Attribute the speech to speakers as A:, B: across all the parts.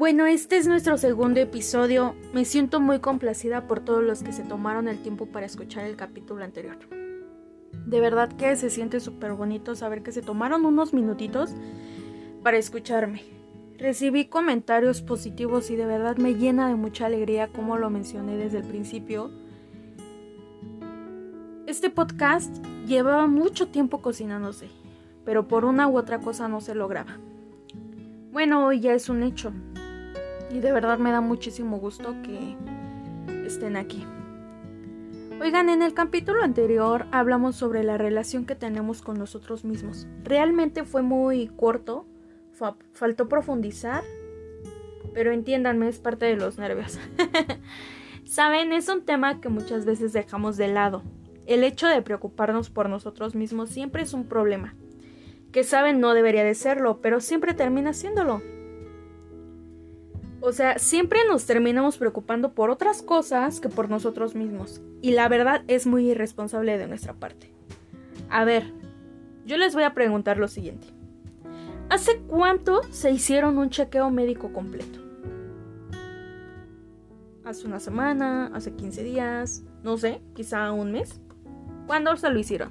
A: Bueno, este es nuestro segundo episodio. Me siento muy complacida por todos los que se tomaron el tiempo para escuchar el capítulo anterior. De verdad que se siente súper bonito saber que se tomaron unos minutitos para escucharme. Recibí comentarios positivos y de verdad me llena de mucha alegría como lo mencioné desde el principio. Este podcast llevaba mucho tiempo cocinándose, pero por una u otra cosa no se lograba. Bueno, hoy ya es un hecho. Y de verdad me da muchísimo gusto que estén aquí. Oigan, en el capítulo anterior hablamos sobre la relación que tenemos con nosotros mismos. Realmente fue muy corto, faltó profundizar, pero entiéndanme, es parte de los nervios. Saben, es un tema que muchas veces dejamos de lado. El hecho de preocuparnos por nosotros mismos siempre es un problema. Que saben no debería de serlo, pero siempre termina siéndolo. O sea, siempre nos terminamos preocupando por otras cosas que por nosotros mismos. Y la verdad es muy irresponsable de nuestra parte. A ver, yo les voy a preguntar lo siguiente. ¿Hace cuánto se hicieron un chequeo médico completo? ¿Hace una semana? ¿Hace 15 días? No sé, quizá un mes. ¿Cuándo se lo hicieron?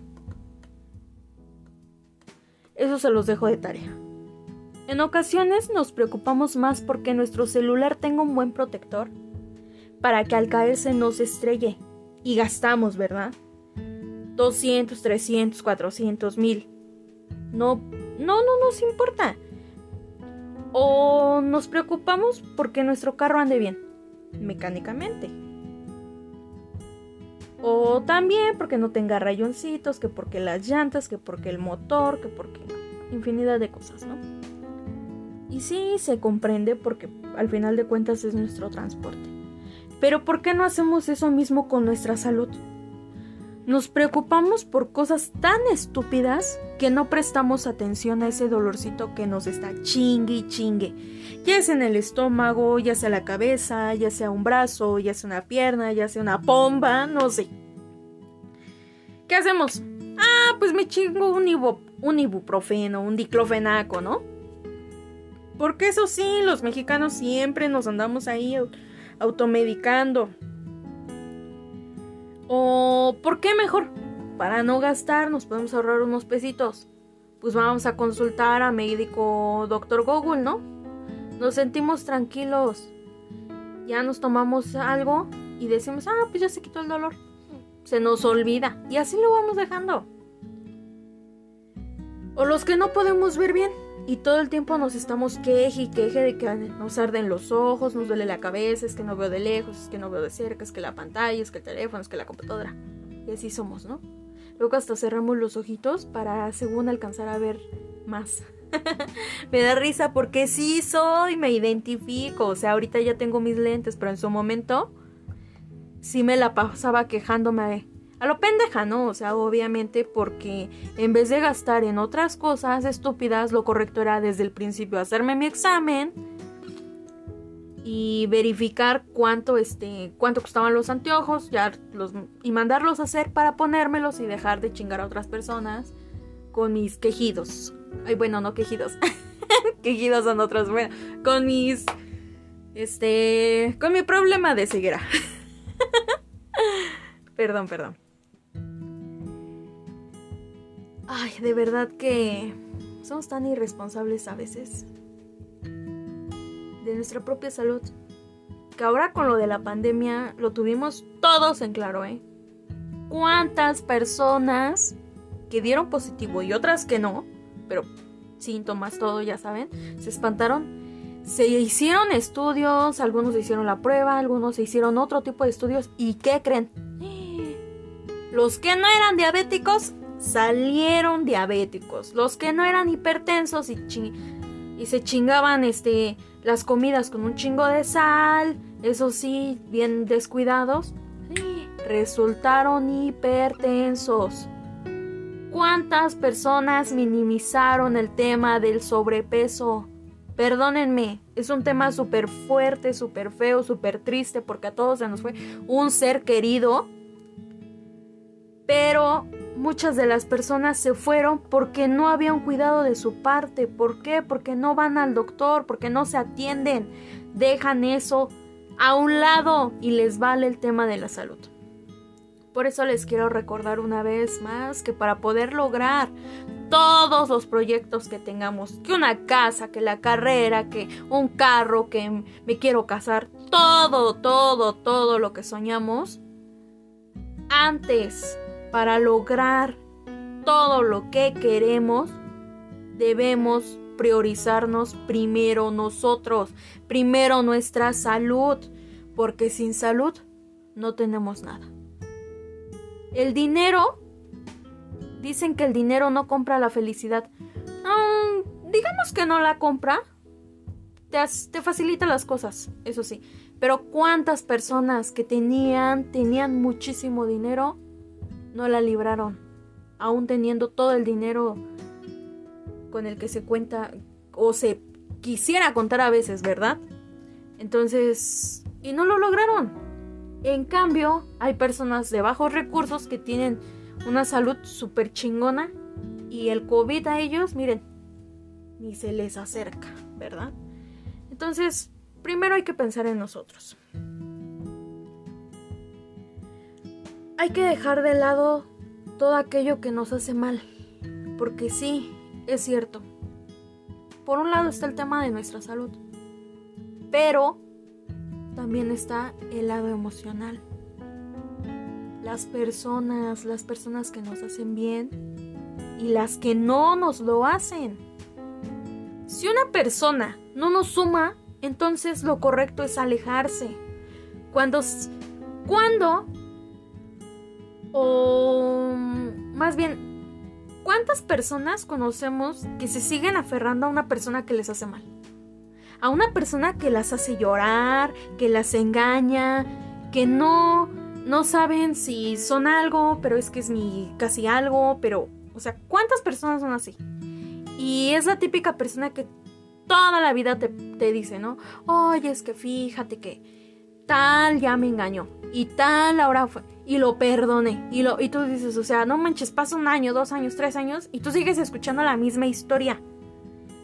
A: Eso se los dejo de tarea. En ocasiones nos preocupamos más porque nuestro celular tenga un buen protector para que al caerse no se estrelle y gastamos, ¿verdad? 200, 300, 400 mil. No, no, no nos importa. O nos preocupamos porque nuestro carro ande bien, mecánicamente. O también porque no tenga rayoncitos, que porque las llantas, que porque el motor, que porque infinidad de cosas, ¿no? Y sí, se comprende porque al final de cuentas es nuestro transporte. Pero ¿por qué no hacemos eso mismo con nuestra salud? Nos preocupamos por cosas tan estúpidas que no prestamos atención a ese dolorcito que nos está chingue y chingue. Ya sea en el estómago, ya sea la cabeza, ya sea un brazo, ya sea una pierna, ya sea una bomba, no sé. ¿Qué hacemos? Ah, pues me chingo un, un ibuprofeno, un diclofenaco, ¿no? Porque eso sí, los mexicanos siempre nos andamos ahí automedicando. O, ¿por qué mejor? Para no gastar, nos podemos ahorrar unos pesitos. Pues vamos a consultar a médico doctor Google, ¿no? Nos sentimos tranquilos. Ya nos tomamos algo y decimos, ah, pues ya se quitó el dolor. Se nos olvida. Y así lo vamos dejando. O los que no podemos ver bien y todo el tiempo nos estamos queje y queje de que nos arden los ojos, nos duele la cabeza, es que no veo de lejos, es que no veo de cerca, es que la pantalla, es que el teléfono, es que la computadora. Y así somos, ¿no? Luego hasta cerramos los ojitos para según alcanzar a ver más. me da risa porque sí soy, me identifico. O sea, ahorita ya tengo mis lentes, pero en su momento sí me la pasaba quejándome a lo pendeja, ¿no? O sea, obviamente porque en vez de gastar en otras cosas estúpidas, lo correcto era desde el principio hacerme mi examen y verificar cuánto este cuánto costaban los anteojos, ya los y mandarlos a hacer para ponérmelos y dejar de chingar a otras personas con mis quejidos. Ay, bueno, no quejidos. quejidos son otros, bueno, con mis este con mi problema de ceguera. perdón, perdón. Ay, de verdad que somos tan irresponsables a veces. De nuestra propia salud. Que ahora con lo de la pandemia lo tuvimos todos en claro, ¿eh? ¿Cuántas personas que dieron positivo y otras que no, pero síntomas, todo, ya saben, se espantaron? Se hicieron estudios, algunos se hicieron la prueba, algunos se hicieron otro tipo de estudios. ¿Y qué creen? Los que no eran diabéticos salieron diabéticos. Los que no eran hipertensos y, y se chingaban este, las comidas con un chingo de sal, eso sí, bien descuidados, resultaron hipertensos. ¿Cuántas personas minimizaron el tema del sobrepeso? Perdónenme, es un tema súper fuerte, súper feo, súper triste, porque a todos se nos fue un ser querido. Pero muchas de las personas se fueron porque no había un cuidado de su parte. ¿Por qué? Porque no van al doctor, porque no se atienden. Dejan eso a un lado y les vale el tema de la salud. Por eso les quiero recordar una vez más que para poder lograr todos los proyectos que tengamos, que una casa, que la carrera, que un carro, que me quiero casar, todo, todo, todo lo que soñamos, antes, para lograr todo lo que queremos, debemos priorizarnos primero nosotros, primero nuestra salud, porque sin salud no tenemos nada. El dinero, dicen que el dinero no compra la felicidad. digamos que no la compra, te, te facilita las cosas, eso sí. Pero cuántas personas que tenían, tenían muchísimo dinero, no la libraron, aún teniendo todo el dinero con el que se cuenta o se quisiera contar a veces, ¿verdad? Entonces, y no lo lograron. En cambio, hay personas de bajos recursos que tienen una salud súper chingona y el COVID a ellos, miren, ni se les acerca, ¿verdad? Entonces, primero hay que pensar en nosotros. Hay que dejar de lado todo aquello que nos hace mal, porque sí, es cierto. Por un lado está el tema de nuestra salud, pero también está el lado emocional. Las personas, las personas que nos hacen bien y las que no nos lo hacen. Si una persona no nos suma, entonces lo correcto es alejarse. Cuando, cuando, o más bien, ¿cuántas personas conocemos que se siguen aferrando a una persona que les hace mal? A una persona que las hace llorar, que las engaña, que no, no saben si son algo, pero es que es mi casi algo, pero, o sea, ¿cuántas personas son así? Y es la típica persona que toda la vida te, dice, ¿no? Oye, es que fíjate que tal ya me engañó y tal ahora fue y lo perdoné y lo y tú dices, o sea, no manches, pasa un año, dos años, tres años y tú sigues escuchando la misma historia.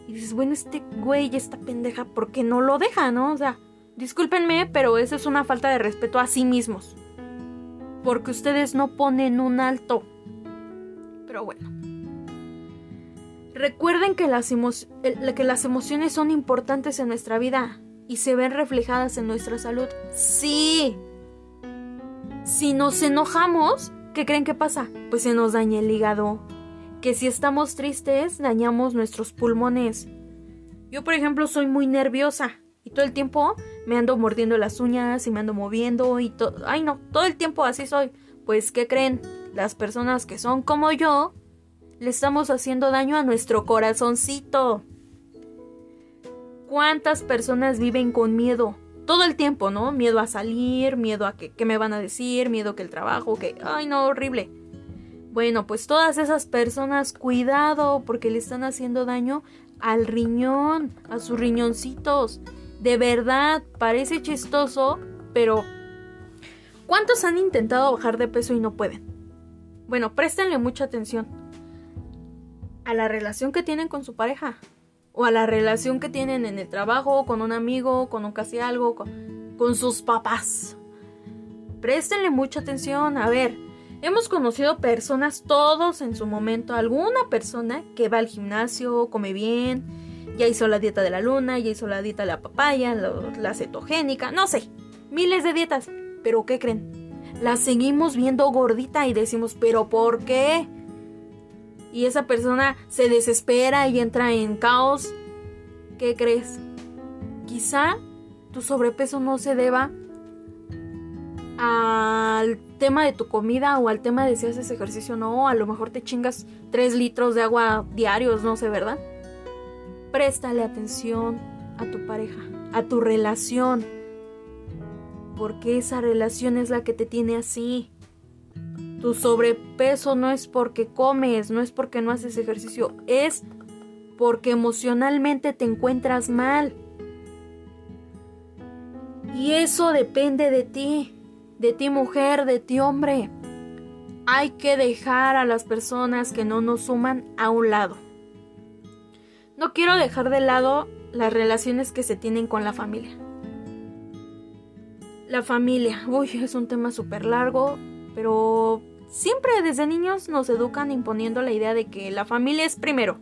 A: Y dices, bueno, este güey, esta pendeja, ¿por qué no lo deja, no? O sea, discúlpenme, pero eso es una falta de respeto a sí mismos. Porque ustedes no ponen un alto. Pero bueno. Recuerden que las, que las emociones son importantes en nuestra vida y se ven reflejadas en nuestra salud. Sí. Si nos enojamos, ¿qué creen que pasa? Pues se nos daña el hígado. Que si estamos tristes, dañamos nuestros pulmones. Yo, por ejemplo, soy muy nerviosa y todo el tiempo me ando mordiendo las uñas y me ando moviendo y todo. Ay, no, todo el tiempo así soy. Pues, ¿qué creen? Las personas que son como yo le estamos haciendo daño a nuestro corazoncito. ¿Cuántas personas viven con miedo? Todo el tiempo, ¿no? Miedo a salir, miedo a que, me van a decir, miedo que el trabajo, que... ¡Ay, no, horrible! Bueno, pues todas esas personas, cuidado, porque le están haciendo daño al riñón, a sus riñoncitos. De verdad, parece chistoso, pero... ¿Cuántos han intentado bajar de peso y no pueden? Bueno, préstenle mucha atención a la relación que tienen con su pareja o a la relación que tienen en el trabajo, con un amigo, con un casi algo, con, sus papás. Préstenle mucha atención. A ver, hemos conocido personas, todos en su momento, alguna persona que va al gimnasio, come bien, ya hizo la dieta de la luna, ya hizo la dieta de la papaya, la cetogénica, no sé, miles de dietas. Pero ¿qué creen? La seguimos viendo gordita y decimos, ¿pero por qué? Y esa persona se desespera y entra en caos, ¿qué crees? Quizá tu sobrepeso no se deba al tema de tu comida o al tema de si haces ejercicio o no, a lo mejor te chingas 3 litros de agua diarios, no sé, ¿verdad? Préstale atención a tu pareja, a tu relación, porque esa relación es la que te tiene así. Tu sobrepeso no es porque comes, no es porque no haces ejercicio, es porque emocionalmente te encuentras mal. Y eso depende de ti, de ti mujer, de ti hombre. hay que dejar a las personas que no nos suman a un lado. No quiero dejar de lado las relaciones que se tienen con la familia. La familia, uy, es un tema súper largo, pero siempre desde niños nos educan imponiendo la idea de que la familia es primero.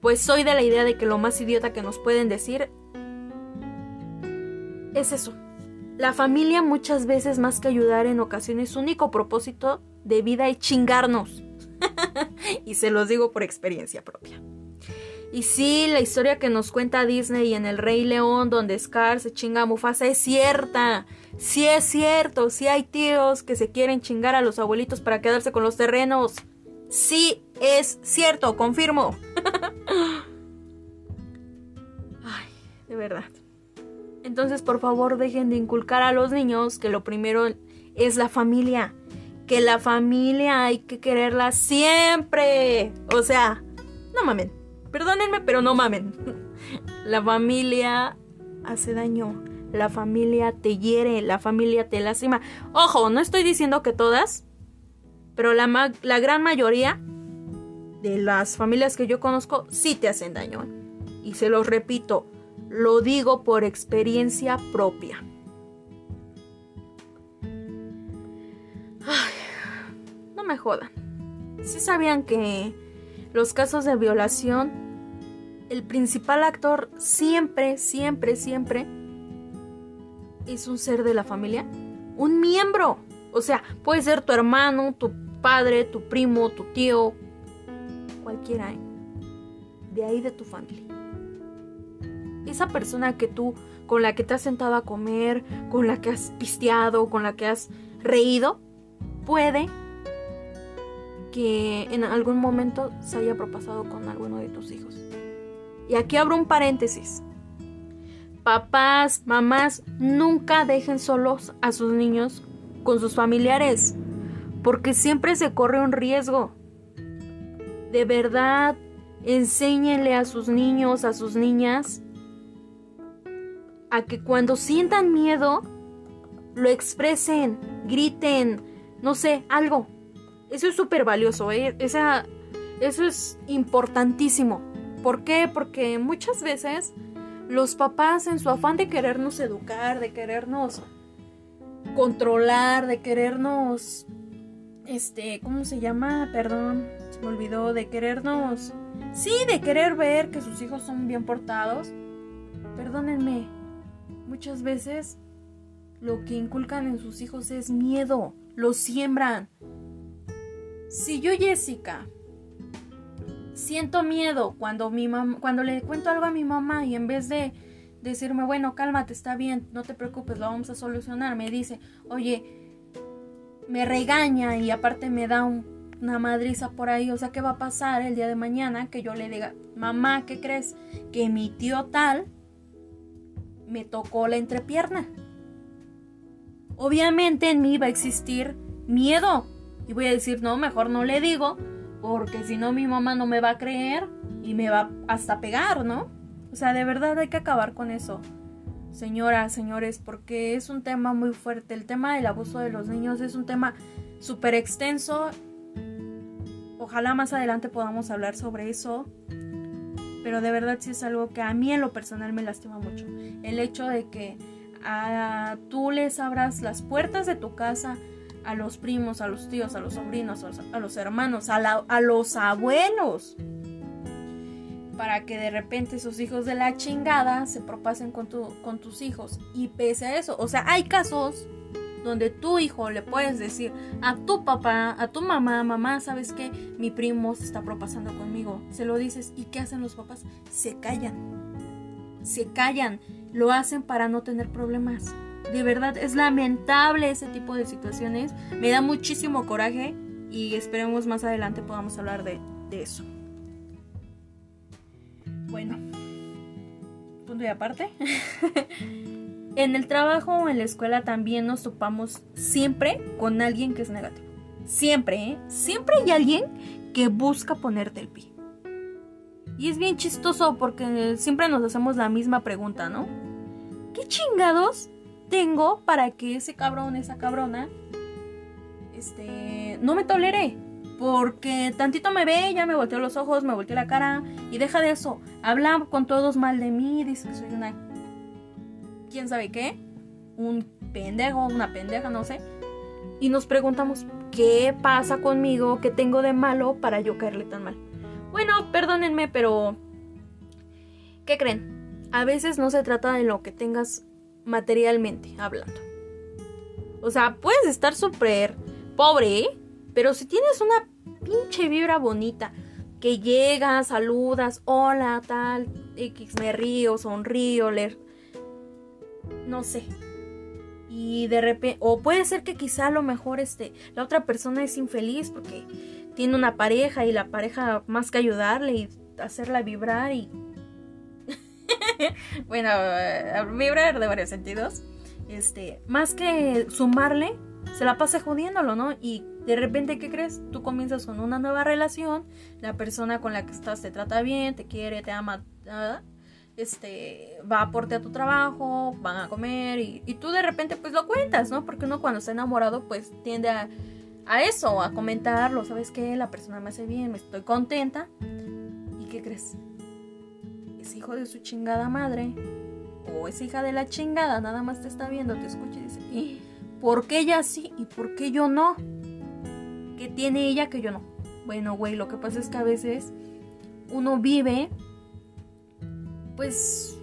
A: Pues soy de la idea de que lo más idiota que nos pueden decir es eso. La familia muchas veces más que ayudar en ocasiones su único propósito de vida es chingarnos. y se los digo por experiencia propia. Y sí, la historia que nos cuenta Disney en El Rey León, donde Scar se chinga a Mufasa, es cierta. Sí es cierto, sí hay tíos que se quieren chingar a los abuelitos para quedarse con los terrenos. Sí es cierto, confirmo. Ay, de verdad. Entonces, por favor, dejen de inculcar a los niños que lo primero es la familia. Que la familia hay que quererla siempre. O sea, no mamen. Perdónenme, pero no mamen. La familia hace daño. La familia te hiere, la familia te lastima. Ojo, no estoy diciendo que todas, pero la, la gran mayoría de las familias que yo conozco sí te hacen daño. Y se los repito, lo digo por experiencia propia. Ay, no me jodan. Si sabían que los casos de violación, el principal actor siempre, siempre, siempre es un ser de la familia, un miembro. O sea, puede ser tu hermano, tu padre, tu primo, tu tío, cualquiera, ¿eh? de ahí de tu familia. Esa persona que tú, con la que te has sentado a comer, con la que has pisteado, con la que has reído, puede que en algún momento se haya propasado con alguno de tus hijos. Y aquí abro un paréntesis. Papás, mamás, nunca dejen solos a sus niños con sus familiares, porque siempre se corre un riesgo. De verdad, enséñenle a sus niños, a sus niñas, a que cuando sientan miedo, lo expresen, griten, no sé, algo. Eso es súper valioso, ¿eh? Esa, eso es importantísimo. ¿Por qué? Porque muchas veces los papás en su afán de querernos educar, de querernos controlar, de querernos, este, ¿cómo se llama? Perdón, se me olvidó, de querernos, sí, de querer ver que sus hijos son bien portados. Perdónenme, muchas veces lo que inculcan en sus hijos es miedo, lo siembran. Si yo, Jessica, siento miedo cuando, mi cuando le cuento algo a mi mamá y en vez de decirme, bueno, cálmate, está bien, no te preocupes, lo vamos a solucionar, me dice, oye, me regaña y aparte me da una madriza por ahí, o sea, ¿qué va a pasar el día de mañana que yo le diga, mamá, ¿qué crees? Que mi tío tal me tocó la entrepierna. Obviamente en mí va a existir miedo, y voy a decir, no, mejor no le digo, porque si no mi mamá no me va a creer y me va hasta pegar, ¿no? O sea, de verdad hay que acabar con eso. Señoras, señores, porque es un tema muy fuerte. El tema del abuso de los niños es un tema súper extenso. Ojalá más adelante podamos hablar sobre eso. Pero de verdad sí es algo que a mí en lo personal me lastima mucho. El hecho de que a, tú les abras las puertas de tu casa a los primos, a los tíos, a los sobrinos, a los, hermanos, a, los abuelos. Para que de repente sus hijos de la chingada se propasen con, con tus hijos. Y pese a eso, o sea, hay casos donde tu hijo le puedes decir a tu papá, a tu mamá, mamá, ¿sabes qué? Mi primo se está propasando conmigo. Se lo dices y ¿qué hacen los papás? Se callan. Se callan. Lo hacen para no tener problemas. De verdad, es lamentable ese tipo de situaciones. Me da muchísimo coraje y esperemos más adelante podamos hablar de, eso. Bueno, punto y aparte. en el trabajo o en la escuela también nos topamos siempre con alguien que es negativo. Siempre, ¿eh? Siempre hay alguien que busca ponerte el pie. Y es bien chistoso porque siempre nos hacemos la misma pregunta, ¿no? ¿Qué chingados tengo para que ese cabrón, esa cabrona, este, no me toleré. Porque tantito me ve, ya me volteó los ojos, me volteó la cara. Y deja de eso. Habla con todos mal de mí. Dice que soy una. ¿Quién sabe qué? Un pendejo, una pendeja, no sé. Y nos preguntamos, ¿qué pasa conmigo? ¿Qué tengo de malo para yo caerle tan mal? Bueno, perdónenme, pero. ¿Qué creen? A veces no se trata de lo que tengas materialmente hablando. O sea, puedes estar súper pobre, pero si tienes una pinche vibra bonita, que llegas, saludas, hola, tal, X, me río, sonrío, leer, no sé. Y de repente, o puede ser que quizá a lo mejor este, la otra persona es infeliz porque tiene una pareja y la pareja más que ayudarle y hacerla vibrar y... bueno, eh, vibrar de varios sentidos este, más que sumarle, se la pasa jodiéndolo, ¿no? Y de repente, ¿qué crees? Tú comienzas con una nueva relación, la persona con la que estás te trata bien, te quiere, te ama, este, va a aporte a tu trabajo, van a comer y, tú de repente pues lo cuentas, ¿no? Porque uno cuando está enamorado pues tiende a, a eso, a comentarlo, ¿sabes qué? La persona me hace bien, me estoy contenta. ¿Y qué crees? Es hijo de su chingada madre o es hija de la chingada, nada más te está viendo, te escucha y dice, ¿y por qué ella sí y por qué yo no? ¿Qué tiene ella que yo no? Bueno, güey, lo que pasa es que a veces uno vive, pues,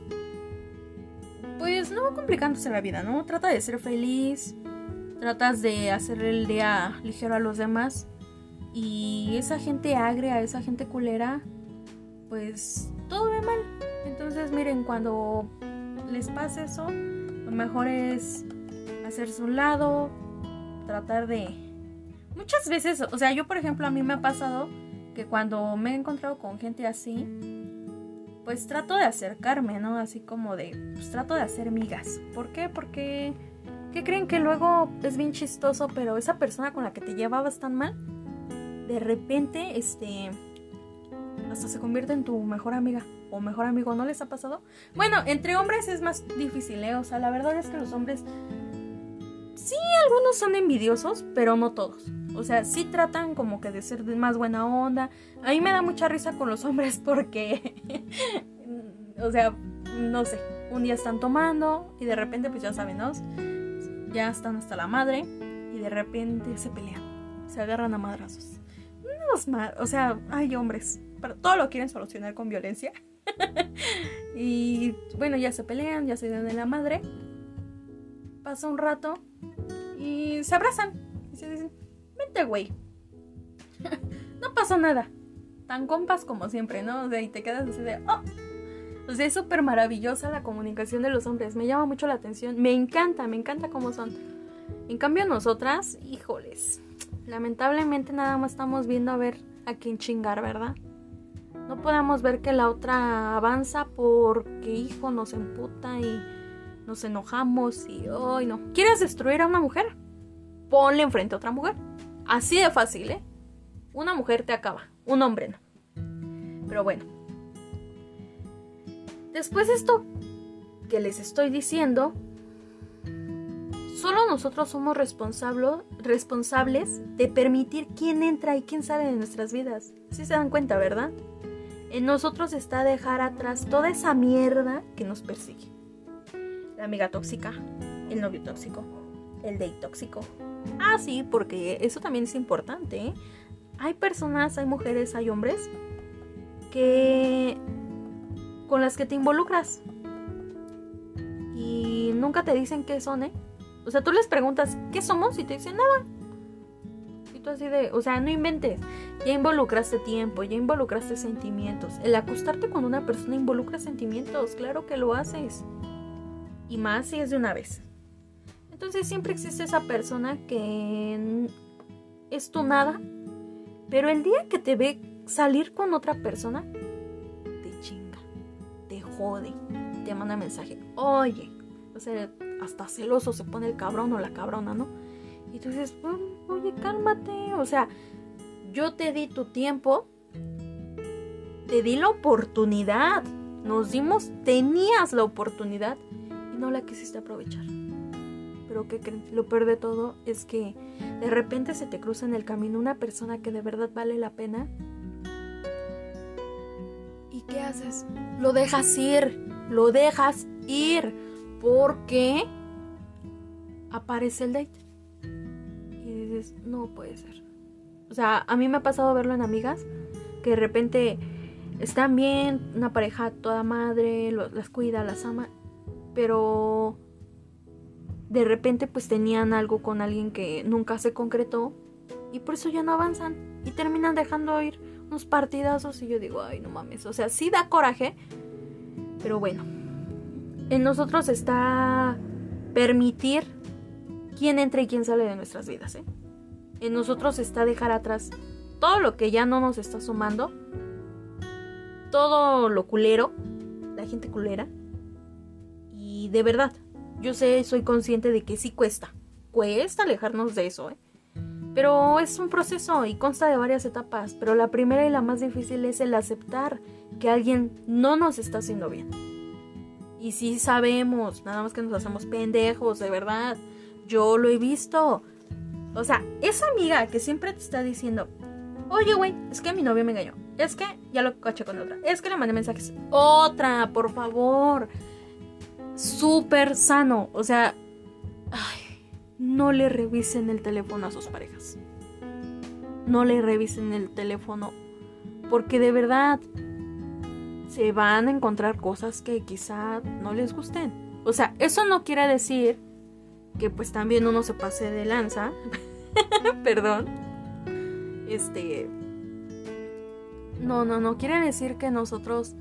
A: pues no complicándose la vida, ¿no? Trata de ser feliz, tratas de hacer el día ligero a los demás y esa gente agria, esa gente culera, pues todo ve mal. Entonces, miren, cuando les pasa eso, lo mejor es hacerse un lado, tratar de... Muchas veces, o sea, yo por ejemplo a mí me ha pasado que cuando me he encontrado con gente así, pues trato de acercarme, ¿no? Así como de, pues trato de hacer migas. ¿Por qué? Porque, ¿qué creen que luego es bien chistoso, pero esa persona con la que te llevabas tan mal, de repente, este, hasta se convierte en tu mejor amiga o mejor amigo, ¿no les ha pasado? Bueno, entre hombres es más difícil, ¿eh? O sea, la verdad es que los hombres... Sí, algunos son envidiosos, pero no todos. O sea, sí tratan como que de ser de más buena onda. A mí me da mucha risa con los hombres porque... o sea, no sé. Un día están tomando y de repente, pues ya saben, ¿no? Ya están hasta la madre y de repente se pelean. Se agarran a madrazos. o sea, hay hombres. Pero todo lo quieren solucionar con violencia. y bueno, ya se pelean, ya se dan de la madre. Pasa un rato y se abrazan. Y se dicen, vente, güey. no pasó nada. Tan compas como siempre, ¿no? O sea, y te quedas así de, oh. O sea, es súper maravillosa la comunicación de los hombres. Me llama mucho la atención. Me encanta, me encanta cómo son. En cambio, nosotras, híjoles. Lamentablemente nada más estamos viendo a ver a quién chingar, ¿verdad? No podemos ver que la otra avanza porque, hijo, nos emputa y nos enojamos y, hoy no. ¿Quieres destruir a una mujer? Ponle enfrente a otra mujer. Así de fácil, ¿eh? Una mujer te acaba, un hombre no. Pero bueno. Después de esto que les estoy diciendo, solo nosotros somos responsables de permitir quién entra y quién sale de nuestras vidas. Si se dan cuenta, ¿verdad? En nosotros está dejar atrás toda esa mierda que nos persigue. La amiga tóxica, el novio tóxico, el date tóxico. Ah, sí, porque eso también es importante. ¿eh? Hay personas, hay mujeres, hay hombres que con las que te involucras y nunca te dicen qué son, ¿eh? O sea, tú les preguntas qué somos y te dicen nada así de, o sea, no inventes. Ya involucraste tiempo, ya involucraste sentimientos. El acostarte con una persona involucra sentimientos, claro que lo haces. Y más si es de una vez. Entonces siempre existe esa persona que es tu nada, pero el día que te ve salir con otra persona, te chinga, te jode, te manda mensaje, oye, o sea, hasta celoso se pone el cabrón o la cabrona, ¿no? Y tú dices, cálmate. O sea, yo te di tu tiempo, te di la oportunidad. Nos dimos, tenías la oportunidad y no la quisiste aprovechar. Pero ¿qué creen? Lo peor de todo es que de repente se te cruza en el camino una persona que de verdad vale la pena. ¿Y qué haces? Lo dejas ir, lo dejas ir, porque aparece el date. Dices, no puede ser. O sea, a mí me ha pasado verlo en amigas que de repente están bien, una pareja toda madre, las cuida, las ama, pero de repente pues tenían algo con alguien que nunca se concretó y por eso ya no avanzan y terminan dejando ir unos partidazos y yo digo, ay, no mames, o sea, sí da coraje, pero bueno, en nosotros está permitir quién entra y quién sale de nuestras vidas, ¿eh? En nosotros está dejar atrás todo lo que ya no nos está sumando, todo lo culero, la gente culera, y de verdad, yo sé, soy consciente de que sí cuesta, cuesta alejarnos de eso, ¿eh? Pero es un proceso y consta de varias etapas, pero la primera y la más difícil es el aceptar que alguien no nos está haciendo bien. Y sí sabemos, nada más que nos hacemos pendejos, de verdad. Yo lo he visto. O sea, esa amiga que siempre te está diciendo, oye, güey, es que mi novio me engañó. Es que ya lo caché con otra. Es que le mandé mensajes. Otra, por favor. Súper sano. O sea, ay, no le revisen el teléfono a sus parejas. No le revisen el teléfono. Porque de verdad se van a encontrar cosas que quizá no les gusten. O sea, eso no quiere decir que pues también uno se pase de lanza. Perdón. Este. No, no, no quiere decir que nosotros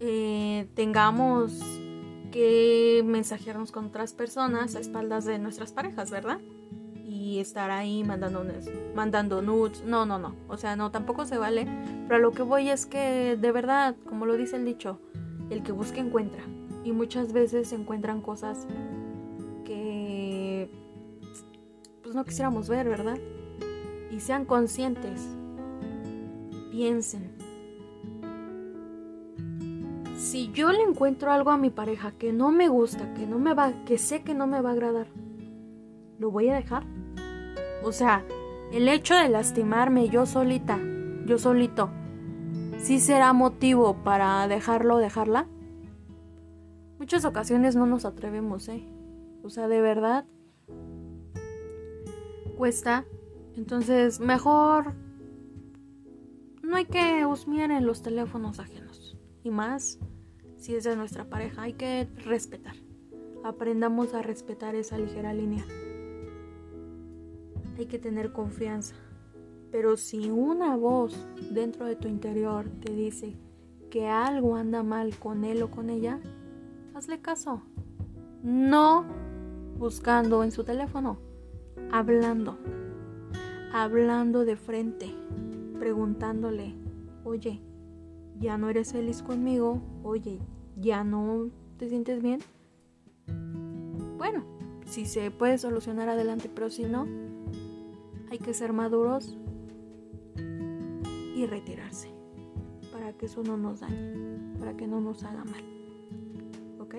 A: eh, tengamos que mensajearnos con otras personas a espaldas de nuestras parejas, ¿verdad? Y estar ahí mandando, mandando nudes. No, no, no. O sea, no, tampoco se vale. Pero a lo que voy es que, de verdad, como lo dice el dicho, el que busca encuentra. Y muchas veces se encuentran cosas pues no quisiéramos ver, ¿verdad? Y sean conscientes. Piensen. Si yo le encuentro algo a mi pareja que no me gusta, que no me va, que sé que no me va a agradar, ¿lo voy a dejar? O sea, el hecho de lastimarme yo solita, yo solito, ¿sí será motivo para dejarlo o dejarla? Muchas ocasiones no nos atrevemos, ¿eh? O sea, de verdad cuesta. Entonces, mejor no hay que husmear en los teléfonos ajenos. Y más si es de nuestra pareja, hay que respetar. Aprendamos a respetar esa ligera línea. Hay que tener confianza. Pero si una voz dentro de tu interior te dice que algo anda mal con él o con ella, hazle caso. No buscando en su teléfono, hablando, hablando de frente, preguntándole, oye, ¿ya no eres feliz conmigo? Oye, ¿ya no te sientes bien? Bueno, si se puede solucionar adelante, pero si no, hay que ser maduros y retirarse para que eso no nos dañe, para que no nos haga mal. ¿Ok?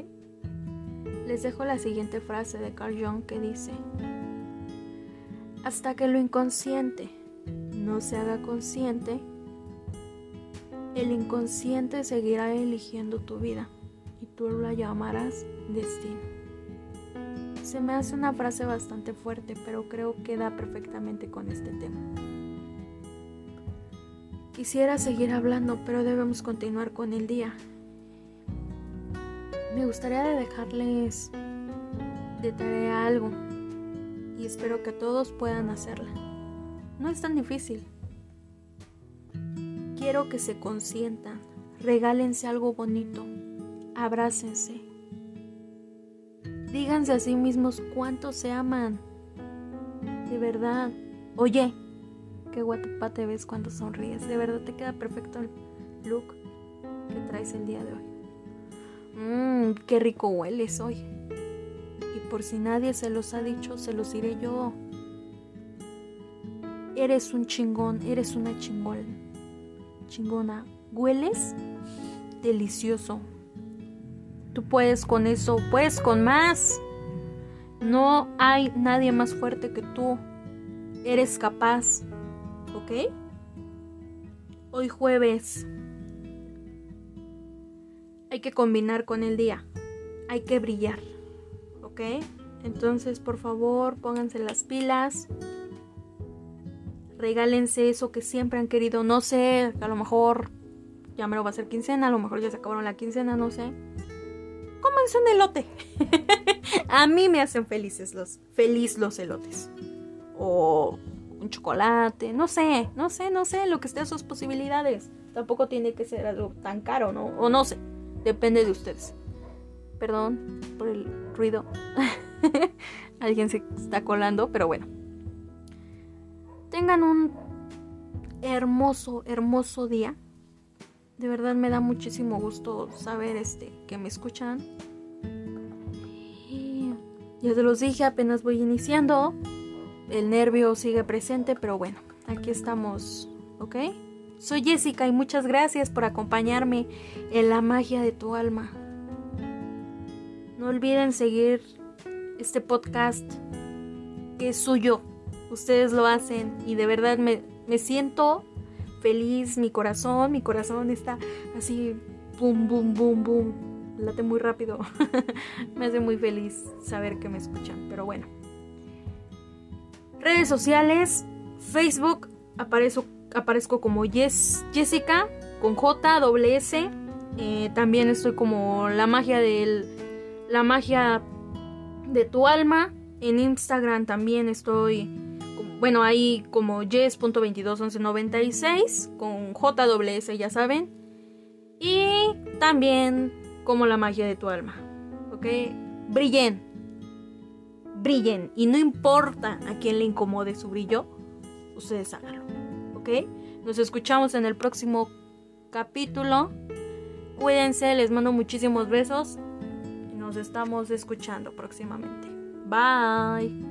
A: Les dejo la siguiente frase de Carl Jung que dice, hasta que lo inconsciente no se haga consciente, el inconsciente seguirá eligiendo tu vida y tú la llamarás destino. Se me hace una frase bastante fuerte, pero creo que da perfectamente con este tema. Quisiera seguir hablando, pero debemos continuar con el día me gustaría dejarles de tarea algo y espero que todos puedan hacerla. No es tan difícil. Quiero que se consientan, regálense algo bonito, abrácense. Díganse a sí mismos cuánto se aman. De verdad. Oye, qué guapa te ves cuando sonríes. De verdad te queda perfecto el look que traes el día de hoy. Mmm, qué rico hueles hoy. Y por si nadie se los ha dicho, se los diré yo. Eres un chingón, eres una chingón. Chingona. ¿Hueles? Delicioso. Tú puedes con eso, puedes con más. No hay nadie más fuerte que tú. Eres capaz. ¿Ok? Hoy jueves. Hay que combinar con el día. Hay que brillar. ¿Ok? Entonces, por favor, pónganse las pilas. Regálense eso que siempre han querido. No sé, a lo mejor ya me lo va a hacer quincena, a lo mejor ya se acabaron la quincena, no sé. Cómanse un elote. a mí me hacen felices los, feliz los elotes. O un chocolate, no sé, no sé, no sé, lo que esté a sus posibilidades. Tampoco tiene que ser algo tan caro, ¿no? O no sé, depende de ustedes. Perdón por el ruido. Alguien se está colando, pero bueno. Tengan un hermoso, hermoso día. De verdad me da muchísimo gusto saber este que me escuchan. ya se los dije, apenas voy iniciando. El nervio sigue presente, pero bueno, aquí estamos, ¿ok? Soy Jessica y muchas gracias por acompañarme en la magia de tu alma. No olviden seguir este podcast que es suyo. Ustedes lo hacen y de verdad me, me siento feliz, mi corazón, mi corazón está así, boom, boom, boom, boom, late muy rápido. me hace muy feliz saber que me escuchan, pero bueno. Redes sociales, Facebook, aparezco, aparezco como Jessica con J, S. Eh, también estoy como la magia del la magia de tu alma. En Instagram también estoy, bueno, ahí como yes.221196 con JWS, ya saben. Y también como la magia de tu alma. ¿Ok? Brillen. Brillen. Y no importa a quién le incomode su brillo, ustedes háganlo. ¿Ok? Nos escuchamos en el próximo capítulo. Cuídense, les mando muchísimos besos nos estamos escuchando próximamente. Bye.